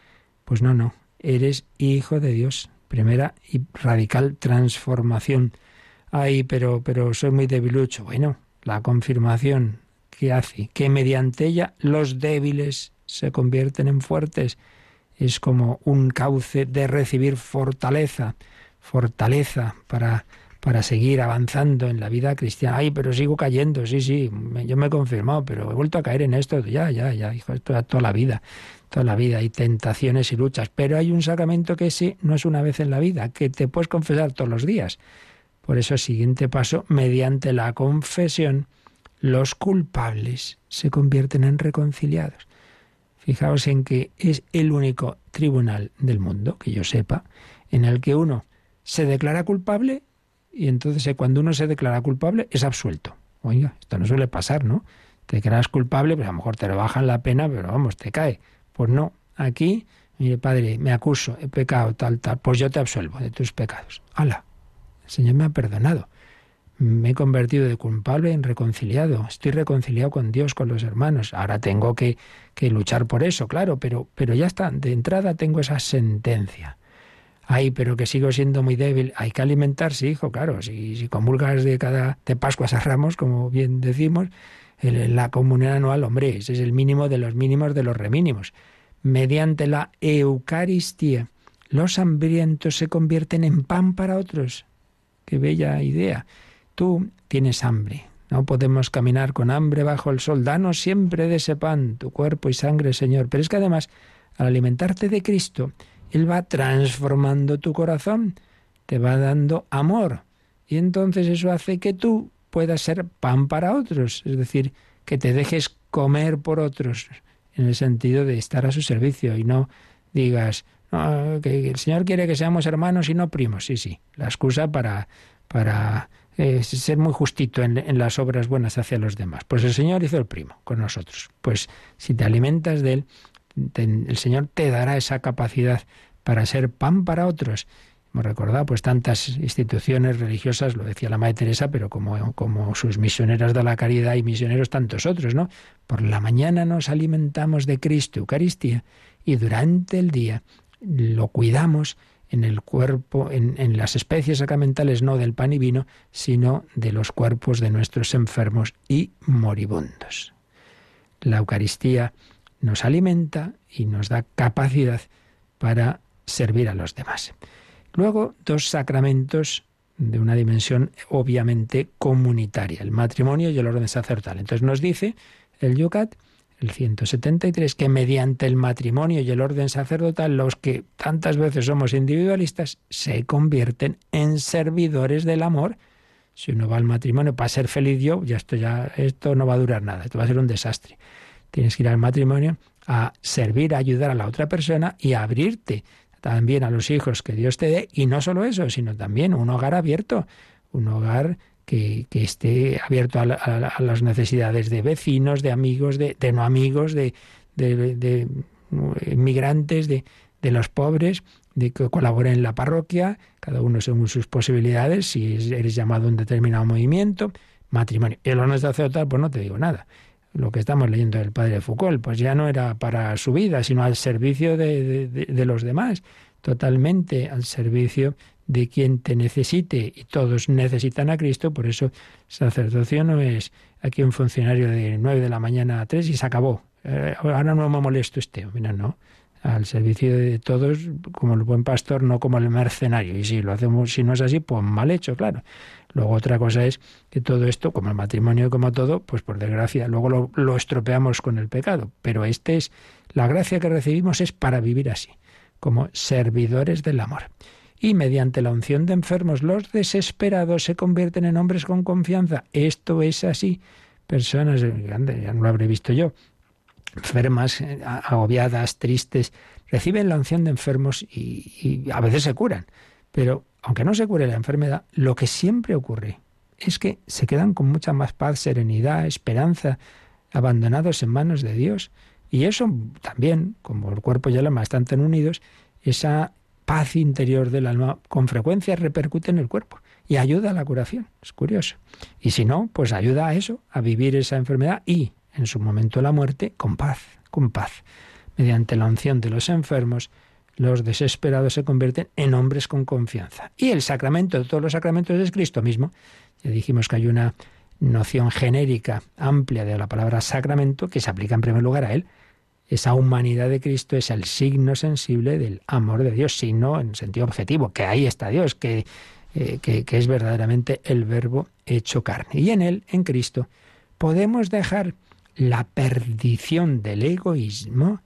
Pues no, no. Eres hijo de Dios primera y radical transformación. Ay, pero, pero soy muy debilucho. Bueno, la confirmación que hace que mediante ella los débiles se convierten en fuertes. Es como un cauce de recibir fortaleza, fortaleza para, para seguir avanzando en la vida cristiana. Ay, pero sigo cayendo, sí, sí, yo me he confirmado, pero he vuelto a caer en esto, ya, ya, ya, hijo, esto toda la vida toda la vida hay tentaciones y luchas, pero hay un sacramento que sí no es una vez en la vida, que te puedes confesar todos los días. Por eso, siguiente paso, mediante la confesión, los culpables se convierten en reconciliados. Fijaos en que es el único tribunal del mundo, que yo sepa, en el que uno se declara culpable y entonces eh, cuando uno se declara culpable es absuelto. Oiga, esto no suele pasar, ¿no? Te declaras culpable, pues a lo mejor te bajan la pena, pero vamos, te cae. Pues no, aquí, mire, padre, me acuso, he pecado, tal, tal, pues yo te absuelvo de tus pecados. ¡Hala! El Señor me ha perdonado. Me he convertido de culpable en reconciliado. Estoy reconciliado con Dios, con los hermanos. Ahora tengo que, que luchar por eso, claro, pero, pero ya está. De entrada tengo esa sentencia. Ay, pero que sigo siendo muy débil. Hay que alimentarse, hijo, claro. Si, si convulgas de cada de Pascuas a Ramos, como bien decimos, la comunión anual, hombre, ese es el mínimo de los mínimos de los remínimos. Mediante la Eucaristía, los hambrientos se convierten en pan para otros. Qué bella idea. Tú tienes hambre. No podemos caminar con hambre bajo el sol. Danos siempre de ese pan, tu cuerpo y sangre, Señor. Pero es que además, al alimentarte de Cristo, Él va transformando tu corazón, te va dando amor. Y entonces eso hace que tú pueda ser pan para otros, es decir, que te dejes comer por otros, en el sentido de estar a su servicio y no digas que el Señor quiere que seamos hermanos y no primos. Sí, sí, la excusa para, para eh, ser muy justito en, en, las obras buenas hacia los demás. Pues el Señor hizo el primo con nosotros. Pues si te alimentas de Él, el Señor te dará esa capacidad para ser pan para otros Hemos recordado pues tantas instituciones religiosas, lo decía la Madre Teresa, pero como, como sus misioneras de la caridad y misioneros tantos otros, ¿no? Por la mañana nos alimentamos de Cristo, Eucaristía, y durante el día lo cuidamos en el cuerpo, en, en, las especies sacramentales no del pan y vino, sino de los cuerpos de nuestros enfermos y moribundos. La Eucaristía nos alimenta y nos da capacidad para servir a los demás. Luego, dos sacramentos de una dimensión obviamente comunitaria, el matrimonio y el orden sacerdotal. Entonces nos dice el Yucat, el 173, que mediante el matrimonio y el orden sacerdotal, los que tantas veces somos individualistas, se convierten en servidores del amor. Si uno va al matrimonio para ser feliz yo, ya esto ya esto no va a durar nada, esto va a ser un desastre. Tienes que ir al matrimonio a servir, a ayudar a la otra persona y a abrirte también a los hijos que Dios te dé, y no solo eso, sino también un hogar abierto, un hogar que, esté abierto a, las necesidades de vecinos, de amigos, de, no amigos, de, de, inmigrantes, de, de los pobres, de que colaboren en la parroquia, cada uno según sus posibilidades, si eres llamado a un determinado movimiento, matrimonio. Y el honor sacerdotal, pues no te digo nada lo que estamos leyendo del padre Foucault, pues ya no era para su vida, sino al servicio de, los demás, totalmente al servicio de quien te necesite y todos necesitan a Cristo, por eso sacerdocio no es aquí un funcionario de nueve de la mañana a tres y se acabó. Eh, ahora no me molesto este, no, no. Al servicio de todos como el buen pastor, no como el mercenario. Y si lo hacemos, si no es así, pues mal hecho, claro. Luego otra cosa es que todo esto, como el matrimonio y como todo, pues por desgracia, luego lo, estropeamos con el pecado. Pero este es, la gracia que recibimos es para vivir así, como servidores del amor. Y mediante la unción de enfermos, los desesperados se convierten en hombres con confianza. Esto es así. Personas, ya no lo habré visto yo, enfermas, eh, agobiadas, tristes, reciben la unción de enfermos y, a veces se curan. Pero aunque no se cure la enfermedad, lo que siempre ocurre es que se quedan con mucha más paz, serenidad, esperanza, abandonados en manos de Dios. Y eso también, como el cuerpo y el alma están tan unidos, esa paz interior del alma con frecuencia repercute en el cuerpo y ayuda a la curación. Es curioso. Y si no, pues ayuda a eso, a vivir esa enfermedad y en su momento la muerte con paz, con paz. Mediante la unción de los enfermos, los desesperados se convierten en hombres con confianza. Y el sacramento de todos los sacramentos es Cristo mismo. Ya dijimos que hay una noción genérica amplia de la palabra sacramento que se aplica en primer lugar a él. Esa humanidad de Cristo es el signo sensible del amor de Dios, signo en sentido objetivo, que ahí está Dios, eh, que, que es verdaderamente el verbo hecho carne. Y en él, en Cristo, podemos dejar la perdición del egoísmo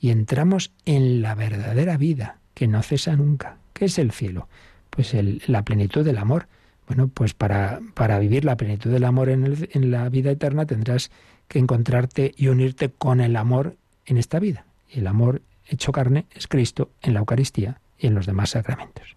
y entramos en la verdadera vida, que no cesa nunca. ¿Qué es el cielo? Pues la plenitud del amor. Bueno, pues para, para vivir la plenitud del amor en, en la vida eterna tendrás que encontrarte y unirte con el amor en esta vida. Y el amor hecho carne es Cristo en la Eucaristía y en los demás sacramentos.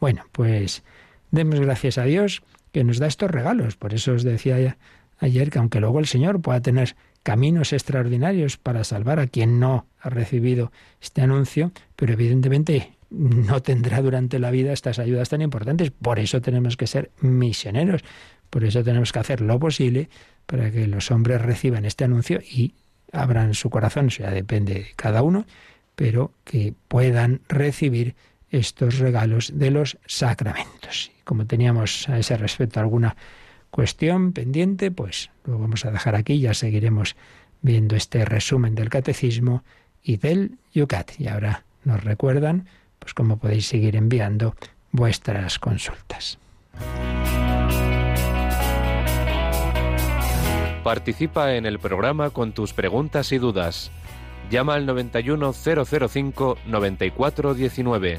Bueno, pues demos gracias a Dios que nos da estos regalos. Por eso os decía ayer que aunque luego el Señor pueda tener caminos extraordinarios para salvar a quien no ha recibido este anuncio, pero evidentemente no tendrá durante la vida estas ayudas tan importantes. Por eso tenemos que ser misioneros, por eso tenemos que hacer lo posible para que los hombres reciban este anuncio y abran su corazón, eso ya depende de cada uno, pero que puedan recibir estos regalos de los sacramentos. Como teníamos a ese respecto alguna cuestión pendiente, pues lo vamos a dejar aquí, ya seguiremos viendo este resumen del catecismo y del Yucat. Y ahora nos recuerdan pues cómo podéis seguir enviando vuestras consultas. Participa en el programa con tus preguntas y dudas. Llama al 91005 9419.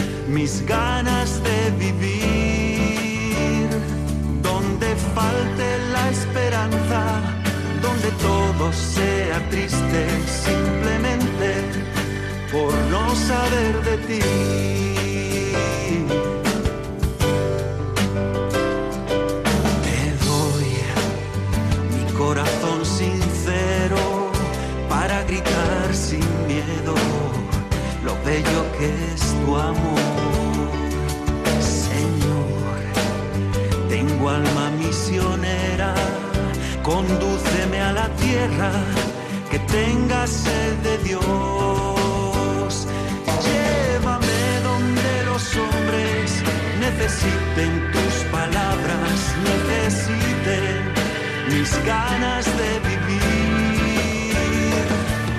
mis ganas de vivir, donde falte la esperanza, donde todo sea triste simplemente por no saber de ti. Te doy mi corazón sincero para gritar sin miedo lo bello que es tu amor. Alma misionera, condúceme a la tierra que tenga sed de Dios. Llévame donde los hombres necesiten tus palabras, necesiten mis ganas de vivir.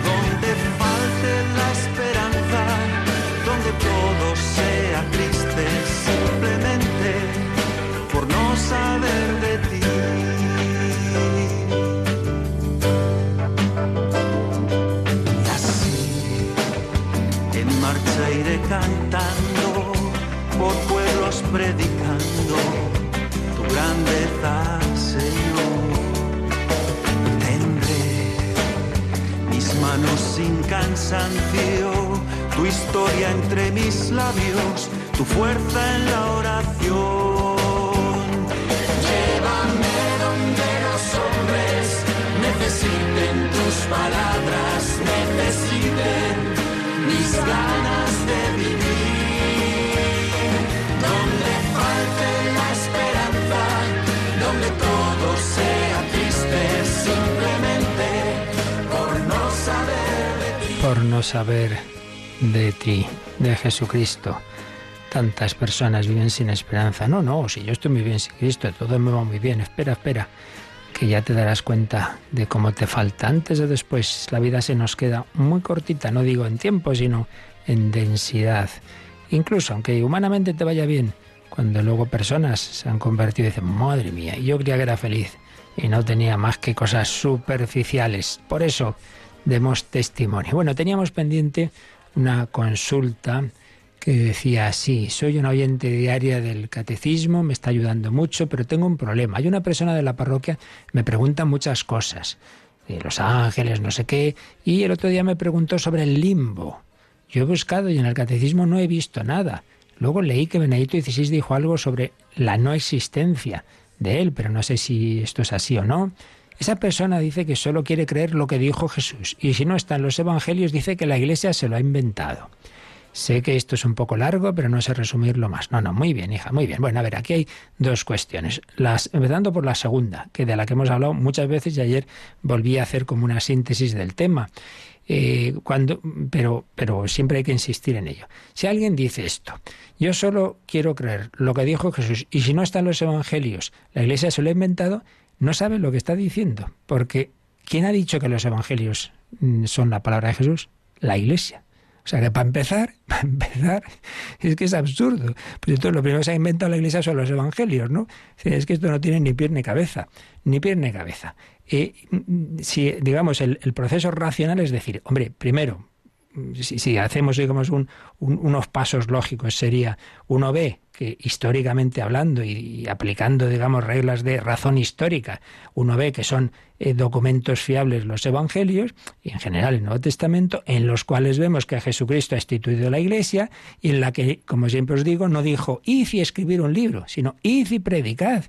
Donde falte la esperanza, donde todo sea triste, simplemente saber de ti. Y así, en marcha iré cantando, por pueblos predicando tu grandeza, Señor. Tendré mis manos sin cansancio, tu historia entre mis labios, tu fuerza en la oración. Palabras, necesiten mis ganas de vivir. Donde falte la esperanza, donde todo sea triste, simplemente por no saber de ti. Por no saber de ti, de Jesucristo. Tantas personas viven sin esperanza. No, no, si yo estoy muy bien sin Cristo, todo me va muy bien. Espera, espera, que ya te darás cuenta de cómo te falta. Antes o después, la vida se nos queda muy cortita, no digo en tiempo, sino en densidad. Incluso, aunque humanamente te vaya bien, cuando luego personas se han convertido y dicen, madre mía, yo creía que era feliz y no tenía más que cosas superficiales. Por eso, demos testimonio. Bueno, teníamos pendiente una consulta que decía así, soy una oyente diaria del catecismo, me está ayudando mucho, pero tengo un problema. Hay una persona de la parroquia, me pregunta muchas cosas, de los ángeles, no sé qué, y el otro día me preguntó sobre el limbo. Yo he buscado y en el catecismo no he visto nada. Luego leí que Benedicto XVI dijo algo sobre la no existencia de él, pero no sé si esto es así o no. Esa persona dice que solo quiere creer lo que dijo Jesús y si no está en los evangelios dice que la Iglesia se lo ha inventado. Sé que esto es un poco largo, pero no sé resumirlo más. No, no, muy bien, hija, muy bien. Bueno, a ver, aquí hay dos cuestiones. Las, empezando por la segunda, que de la que hemos hablado muchas veces y ayer volví a hacer como una síntesis del tema. Eh, cuando, pero, pero siempre hay que insistir en ello. Si alguien dice esto, yo solo quiero creer lo que dijo Jesús, y si no están los evangelios, la iglesia se lo ha inventado, no sabe lo que está diciendo, porque ¿quién ha dicho que los evangelios mm, son la palabra de Jesús? La iglesia. O sea que para empezar, para empezar, es que es absurdo. Pues entonces lo primero que se ha inventado la Iglesia son los evangelios, ¿no? Es que esto no tiene ni pie ni cabeza, ni pie ni cabeza. Eh, si, digamos, el, proceso racional es decir, hombre, primero, si, hacemos, digamos, un, un, unos pasos lógicos, sería, uno ve que históricamente hablando y, y, aplicando, digamos, reglas de razón histórica, uno ve que son eh, documentos fiables los evangelios y en general el Nuevo Testamento, en los cuales vemos que Jesucristo ha instituido la Iglesia y en la que, como siempre os digo, no dijo id y escribir un libro, sino id y predicad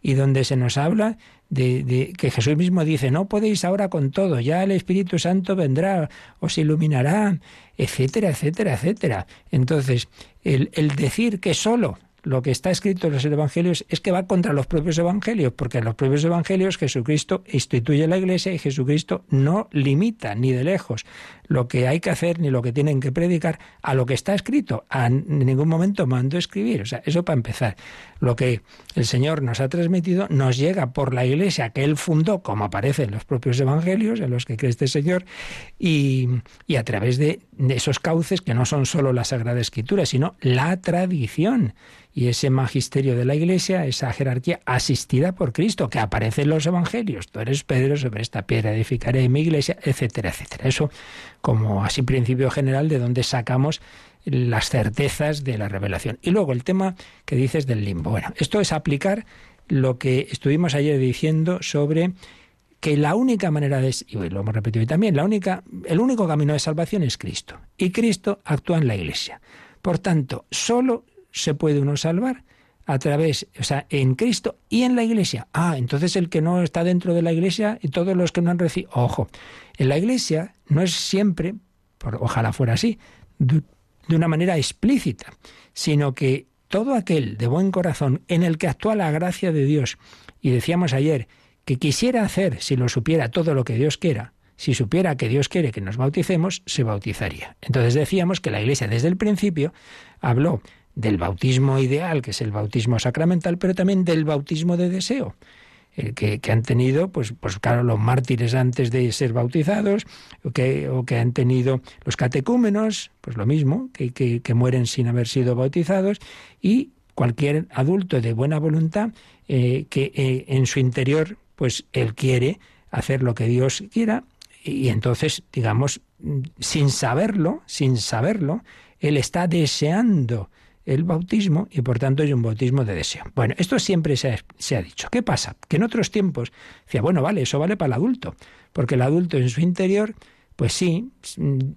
y donde se nos habla de, de, que Jesús mismo dice, no podéis ahora con todo, ya el Espíritu Santo vendrá, os iluminará, etcétera, etcétera, etcétera. Entonces, el, el decir que solo lo que está escrito en los evangelios es que va contra los propios evangelios, porque en los propios evangelios Jesucristo instituye la iglesia y Jesucristo no limita ni de lejos lo que hay que hacer ni lo que tienen que predicar a lo que está escrito. A ningún momento mando escribir. O sea, eso para empezar. Lo que el Señor nos ha transmitido nos llega por la iglesia que Él fundó, como aparece en los propios evangelios, en los que cree este Señor, y, y a través de, esos cauces que no son solo la Sagrada Escritura, sino la tradición y ese magisterio de la Iglesia, esa jerarquía asistida por Cristo, que aparece en los Evangelios. Tú eres Pedro, sobre esta piedra edificaré mi iglesia, etcétera, etcétera. Eso como así principio general de donde sacamos las certezas de la revelación. Y luego el tema que dices del limbo. Bueno, esto es aplicar lo que estuvimos ayer diciendo sobre que la única manera de y lo hemos repetido hoy también, la única el único camino de salvación es Cristo y Cristo actúa en la Iglesia. Por tanto, solo se puede uno salvar a través, o sea, en Cristo y en la Iglesia. Ah, entonces el que no está dentro de la Iglesia y todos los que no han recibido. Ojo, en la Iglesia no es siempre, por, ojalá fuera así, de, una manera explícita, sino que todo aquel de buen corazón en el que actúa la gracia de Dios, y decíamos ayer, que quisiera hacer, si lo supiera, todo lo que Dios quiera, si supiera que Dios quiere que nos bauticemos, se bautizaría. Entonces decíamos que la Iglesia desde el principio habló del bautismo ideal, que es el bautismo sacramental, pero también del bautismo de deseo. Eh, que, que, han tenido, pues, pues claro, los mártires antes de ser bautizados, o que, o que han tenido los catecúmenos, pues lo mismo, que, que, mueren sin haber sido bautizados, y cualquier adulto de buena voluntad eh, que eh, en su interior, pues él quiere hacer lo que Dios quiera, y entonces, digamos, sin saberlo, sin saberlo, él está deseando el bautismo y por tanto es un bautismo de deseo. Bueno, esto siempre se ha, dicho. ¿Qué pasa? Que en otros tiempos decía, bueno, vale, eso vale para el adulto, porque el adulto en su interior, pues sí,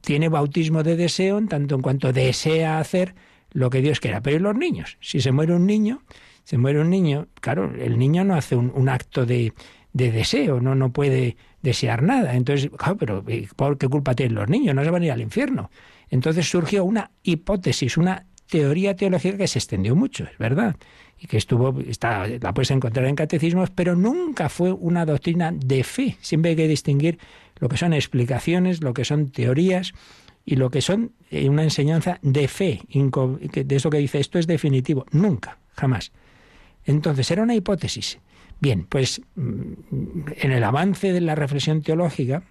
tiene bautismo de deseo en tanto en cuanto desea hacer lo que Dios quiera. Pero ¿y los niños? Si se muere un niño, se muere un niño, claro, el niño no hace un, acto de, de deseo, no, no puede desear nada. Entonces, claro, pero ¿por qué culpa tienen los niños? No se van a ir al infierno. Entonces surgió una hipótesis, una teoría teológica que se extendió mucho, es verdad, y que estuvo, está, la puedes encontrar en catecismos, pero nunca fue una doctrina de fe. Siempre hay que distinguir lo que son explicaciones, lo que son teorías y lo que son eh, una enseñanza de fe, de eso que dice esto es definitivo. Nunca, jamás. Entonces, era una hipótesis. Bien, pues mm, en el avance de la reflexión teológica,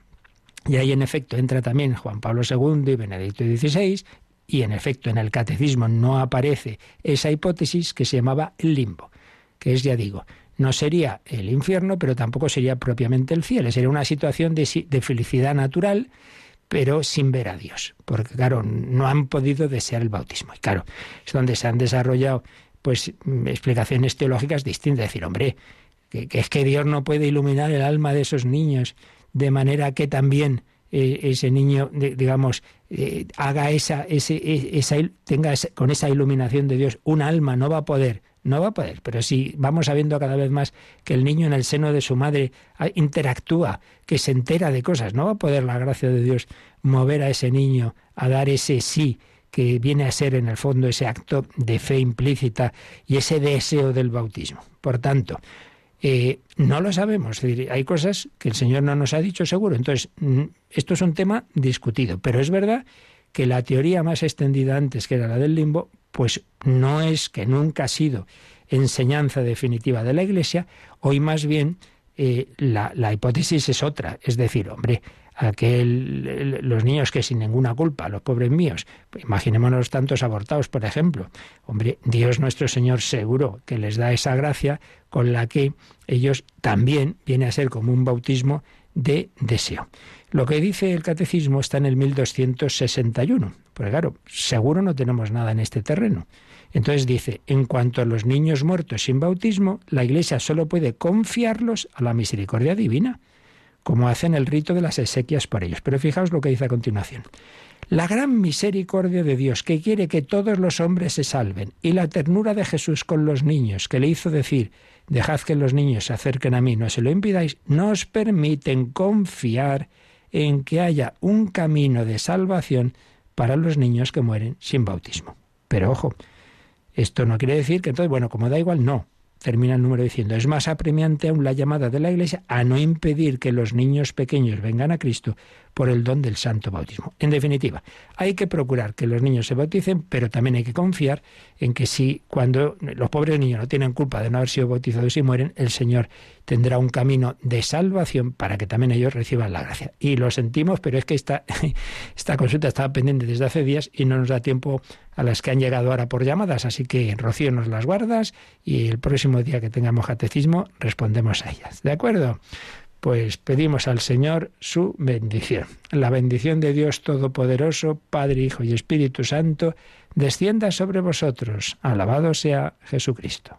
y ahí en efecto entra también Juan Pablo II y Benedicto XVI, y en efecto en el catecismo no aparece esa hipótesis que se llamaba limbo, que es, ya digo, no sería el infierno, pero tampoco sería propiamente el cielo, sería una situación de, felicidad natural, pero sin ver a Dios, porque claro, no han podido desear el bautismo. Y claro, es donde se han desarrollado pues explicaciones teológicas distintas, decir, hombre, que es que Dios no puede iluminar el alma de esos niños de manera que también eh, ese niño, digamos, eh, haga esa, ese, e, esa, tenga con esa iluminación de Dios un alma, no va a poder, no va a poder. Pero si vamos sabiendo cada vez más que el niño en el seno de su madre ah, interactúa, que se entera de cosas, no va a poder la gracia de Dios mover a ese niño a dar ese sí que viene a ser en el fondo ese acto de fe implícita y ese deseo del bautismo. Por tanto, eh, no lo sabemos. hay cosas que el Señor no nos ha dicho seguro. Entonces, esto es un tema discutido. Pero es verdad que la teoría más extendida antes, que era la del limbo, pues no es que nunca ha sido enseñanza definitiva de la Iglesia. Hoy más bien eh, la, la hipótesis es otra. Es decir, hombre, aquel, los niños que sin ninguna culpa, los pobres míos, imaginémonos tantos abortados, por ejemplo. Hombre, Dios nuestro Señor seguro que les da esa gracia con la que ellos también viene a ser como un bautismo de deseo. Lo que dice el catecismo está en el 1261, porque claro, seguro no tenemos nada en este terreno. Entonces dice, en cuanto a los niños muertos sin bautismo, la Iglesia solo puede confiarlos a la misericordia divina como hacen el rito de las exequias por ellos. Pero fijaos lo que dice a continuación. La gran misericordia de Dios, que quiere que todos los hombres se salven, y la ternura de Jesús con los niños, que le hizo decir, dejad que los niños se acerquen a mí, no se lo impidáis, nos permiten confiar en que haya un camino de salvación para los niños que mueren sin bautismo. Pero ojo, esto no quiere decir que entonces, bueno, como da igual, no termina el número diciendo, es más apremiante aún la llamada de la Iglesia a no impedir que los niños pequeños vengan a Cristo por el don del santo bautismo. En definitiva, hay que procurar que los niños se bauticen, pero también hay que confiar en que si cuando los pobres niños no tienen culpa de no haber sido bautizados y mueren, el Señor tendrá un camino de salvación para que también ellos reciban la gracia. Y lo sentimos, pero es que esta, esta consulta estaba pendiente desde hace días y no nos da tiempo a las que han llegado ahora por llamadas, así que Rocío nos las guardas y el próximo día que tengamos catecismo respondemos a ellas. ¿De acuerdo? Pues pedimos al Señor su bendición. La bendición de Dios Todopoderoso, Padre, Hijo y Espíritu Santo, descienda sobre vosotros. Alabado sea Jesucristo.